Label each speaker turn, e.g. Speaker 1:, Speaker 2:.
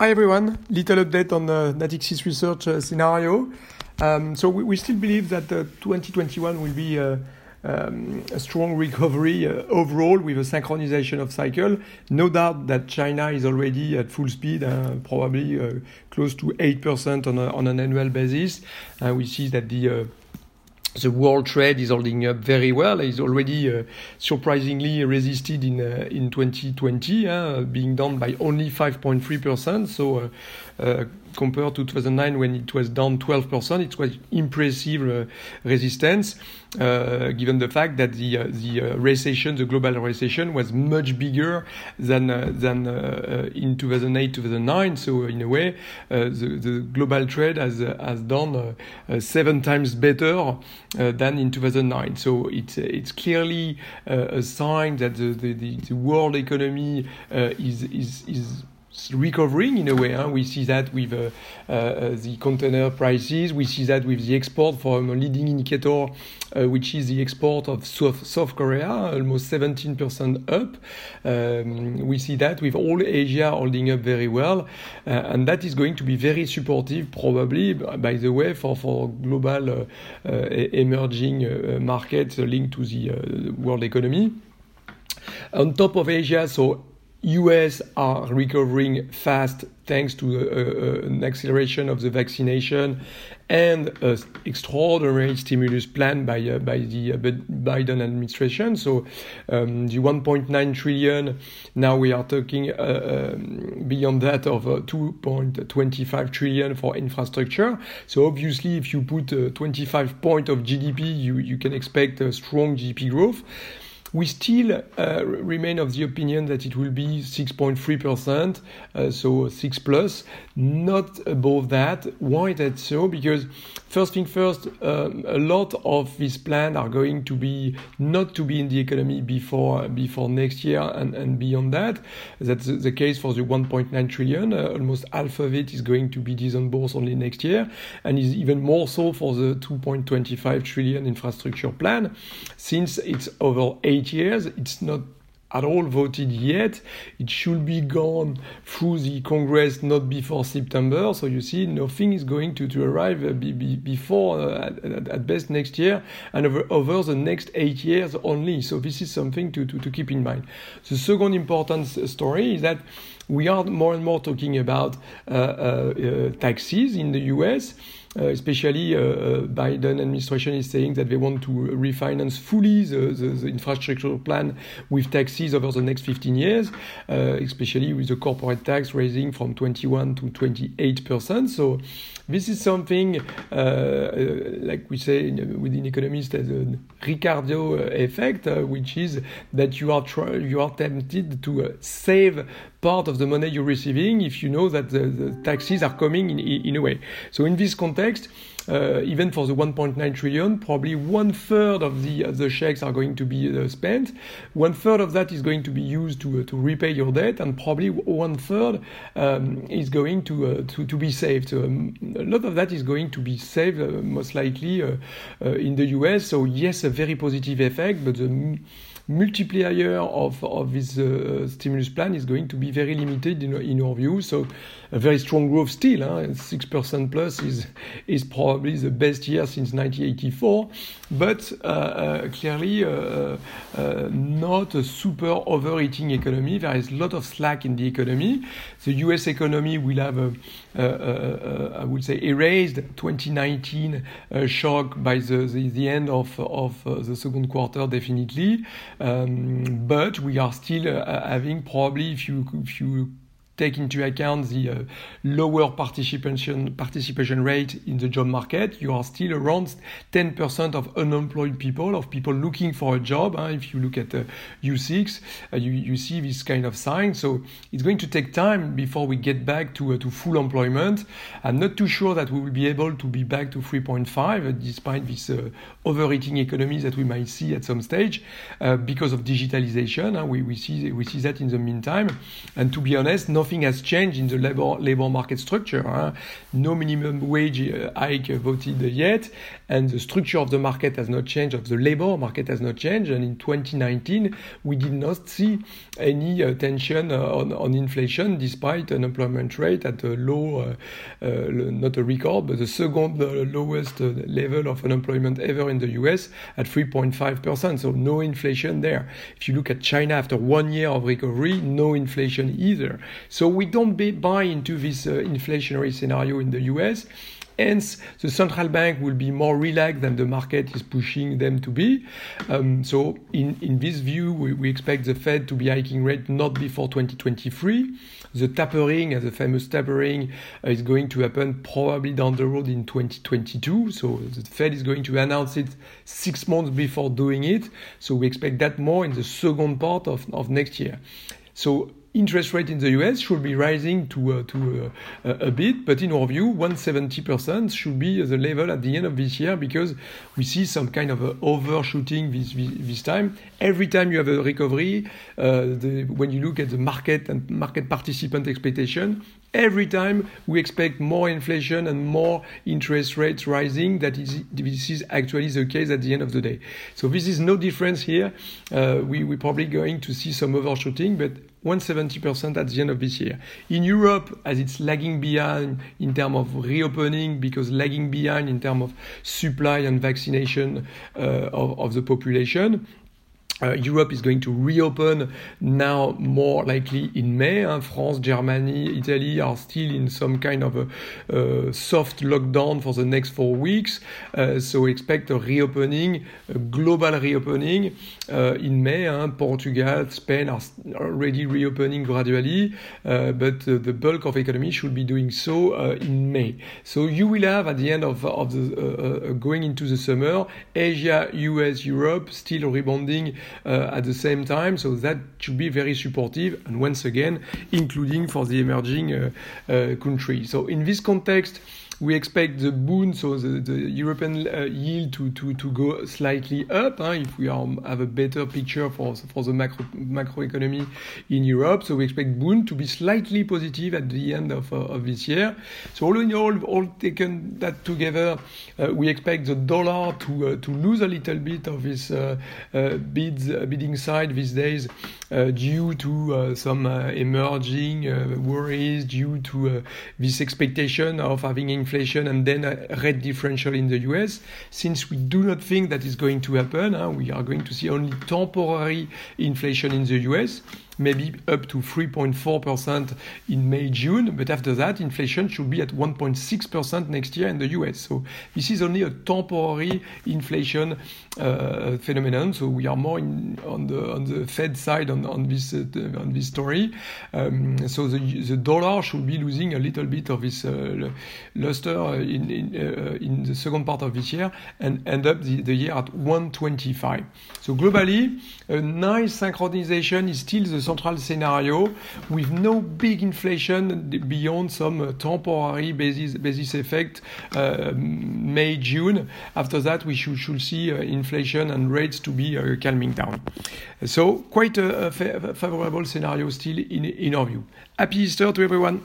Speaker 1: Hi everyone, little update on the Natixis research uh, scenario. Um, so we, we, still believe that uh, 2021 will be uh, um, a strong recovery uh, overall with a synchronization of cycle. No doubt that China is already at full speed, uh, probably uh, close to 8% on, a, on an annual basis. we see that the the world trade is holding up very well. It's already uh, surprisingly resisted in uh, in 2020, uh, being down by only 5.3%. So uh, uh, compared to 2009 when it was down 12%, it was impressive uh, resistance. Uh, given the fact that the uh, the uh, recession, the global recession, was much bigger than than in 2008 2009. So in a way, the the global trade has has done seven times better than in 2009. So it's it's clearly a sign that the the, the world economy is is is recovering in a way. Huh? We see that with uh, uh, the container prices. We see that with the export from a leading indicator, uh, which is the export of South, South Korea, almost 17% up. Um, we see that with all Asia holding up very well. Uh, and that is going to be very supportive, probably, by the way, for, for global uh, uh, emerging markets linked to the world economy. On top of Asia, so US are recovering fast thanks to uh, uh, an acceleration of the vaccination and an extraordinary stimulus plan by uh, by the uh, Biden administration. So um, the 1.9 trillion. Now we are talking uh, um, beyond that of 2.25 trillion for infrastructure. So obviously, if you put 25 point of GDP, you you can expect a strong GDP growth we still uh, remain of the opinion that it will be 6.3%, uh, so 6 plus, not above that. Why that so? Because first thing first, um, a lot of these plans are going to be not to be in the economy before before next year and, and beyond that. That's the case for the 1.9 trillion. Uh, almost half of it is going to be disbursed only next year, and is even more so for the 2.25 trillion infrastructure plan, since it's over eight eight years. It's not at all voted yet. It should be gone through the Congress not before September. So you see, nothing is going to, to arrive uh, be, be, before, uh, at, at, best next year, and over, over the next eight years only. So this is something to, to, to keep in mind. The second important story is that we are more and more talking about uh, uh, uh taxes in the US. Uh, especially uh, uh, Biden administration is saying that they want to refinance fully the, the, the infrastructure plan with taxes over the next 15 years, especially with the corporate tax raising from 21 to 28 percent. So this is something like we say within economists as a Ricardo effect, which is that you are you are tempted to save part of the money you're receiving if you know that the, the taxes are coming in, in a way. So in this context, uh, even for the 1.9 trillion, probably one third of the uh, the checks are going to be uh, spent. One third of that is going to be used to uh, to repay your debt, and probably one third um, is going to, uh, to to be saved. So, um, a lot of that is going to be saved, uh, most likely in the US. So yes, a very positive effect, but the multiplier of, of this uh, stimulus plan is going to be very limited in, in our view. So a very strong growth still, huh? 6% plus is, is probably the best year since 1984, but uh, uh, clearly uh, uh, not a super overheating economy. There is a lot of slack in the economy. The US economy will have, I would say, erased 2019 uh, shock by the, the, the, end of, of the second quarter, definitely. Um, but we are still uh, having probably if you if you take into account the uh, lower participation participation rate in the job market, you are still around 10% of unemployed people, of people looking for a job. If you look at uh, U6, uh, you, you see this kind of sign. So it's going to take time before we get back to, uh, to full employment. I'm not too sure that we will be able to be back to 3.5 uh, despite this uh, overheating economy that we might see at some stage because of digitalization. We, we, see, we see that in the meantime. And to be honest, nothing nothing has changed in the labor labor market structure. Huh? No minimum wage uh, hike voted yet, and the structure of the market has not changed. Of the labor market has not changed. And in 2019, we did not see any uh, tension uh, on, on inflation, despite unemployment rate at a low, uh, uh, not a record, but the second lowest level of unemployment ever in the U.S. at 3.5 percent. So no inflation there. If you look at China after one year of recovery, no inflation either. So we don't buy into this inflationary scenario in the U.S. Hence, the central bank will be more relaxed than the market is pushing them to be. Um, so, in, in this view, we, we, expect the Fed to be hiking rate not before 2023. The tapering, as the famous tapering, uh, is going to happen probably down the road in 2022. So, the Fed is going to announce it six months before doing it. So, we expect that more in the second part of, of next year. So interest rate in the US should be rising to, uh, to uh, a bit, but in our view, 170% should be the level at the end of this year because we see some kind of overshooting this, this, this, time. Every time you have a recovery, uh, the, when you look at the market and market participant expectation, every time we expect more inflation and more interest rates rising. That is, this is actually the case at the end of the day. So this is no difference here. Uh, we, we're probably going to see some overshooting, but 170% at the end of this year. In Europe, as it's lagging behind in terms of reopening, because lagging behind in terms of supply and vaccination uh, of, of the population, uh, Europe is going to reopen now more likely in May. Hein. France, Germany, Italy are still in some kind of a soft lockdown for the next four weeks. Uh, so expect a reopening, a global reopening uh, in May. Hein. Portugal, Spain are already reopening gradually, uh, but uh, the bulk of economy should be doing so in May. So you will have at the end of, of the going into the summer, Asia, US, Europe still rebounding uh, at the same time. So that should be very supportive, and once again, including for the emerging uh, uh, countries. So in this context, we expect the Bund, so the, the European uh, yield to, to, to go slightly up huh, if we are, have a better picture for, for the macro, macroeconomy in Europe. So we expect Bund to be slightly positive at the end of, uh, of this year. So all in all, all taken that together, uh, we expect the dollar to, uh, to lose a little bit of its uh, uh, bids, bidding side these days due to some emerging worries, due to this expectation of having inflation and then a rate differential in the US. Since we do not think that is going to happen, uh, we are going to see only temporary inflation in the US maybe up to 3.4% in May, June, but after that, inflation should be at 1.6% next year in the US. So this is only a temporary inflation uh, phenomenon. So we are more in, on the on the Fed side on on this uh, on this story. Um, so the the dollar should be losing a little bit of its uh, luster in in, uh, in the second part of this year and end up the, the year at 125. So globally, a nice synchronization is still the central scenario with no big inflation beyond some uh, temporary basis, basis effect uh, May, June. After that, we should, should see uh, inflation and rates to be calming down. So quite a, a favorable scenario still in, in our view. Happy Easter to everyone.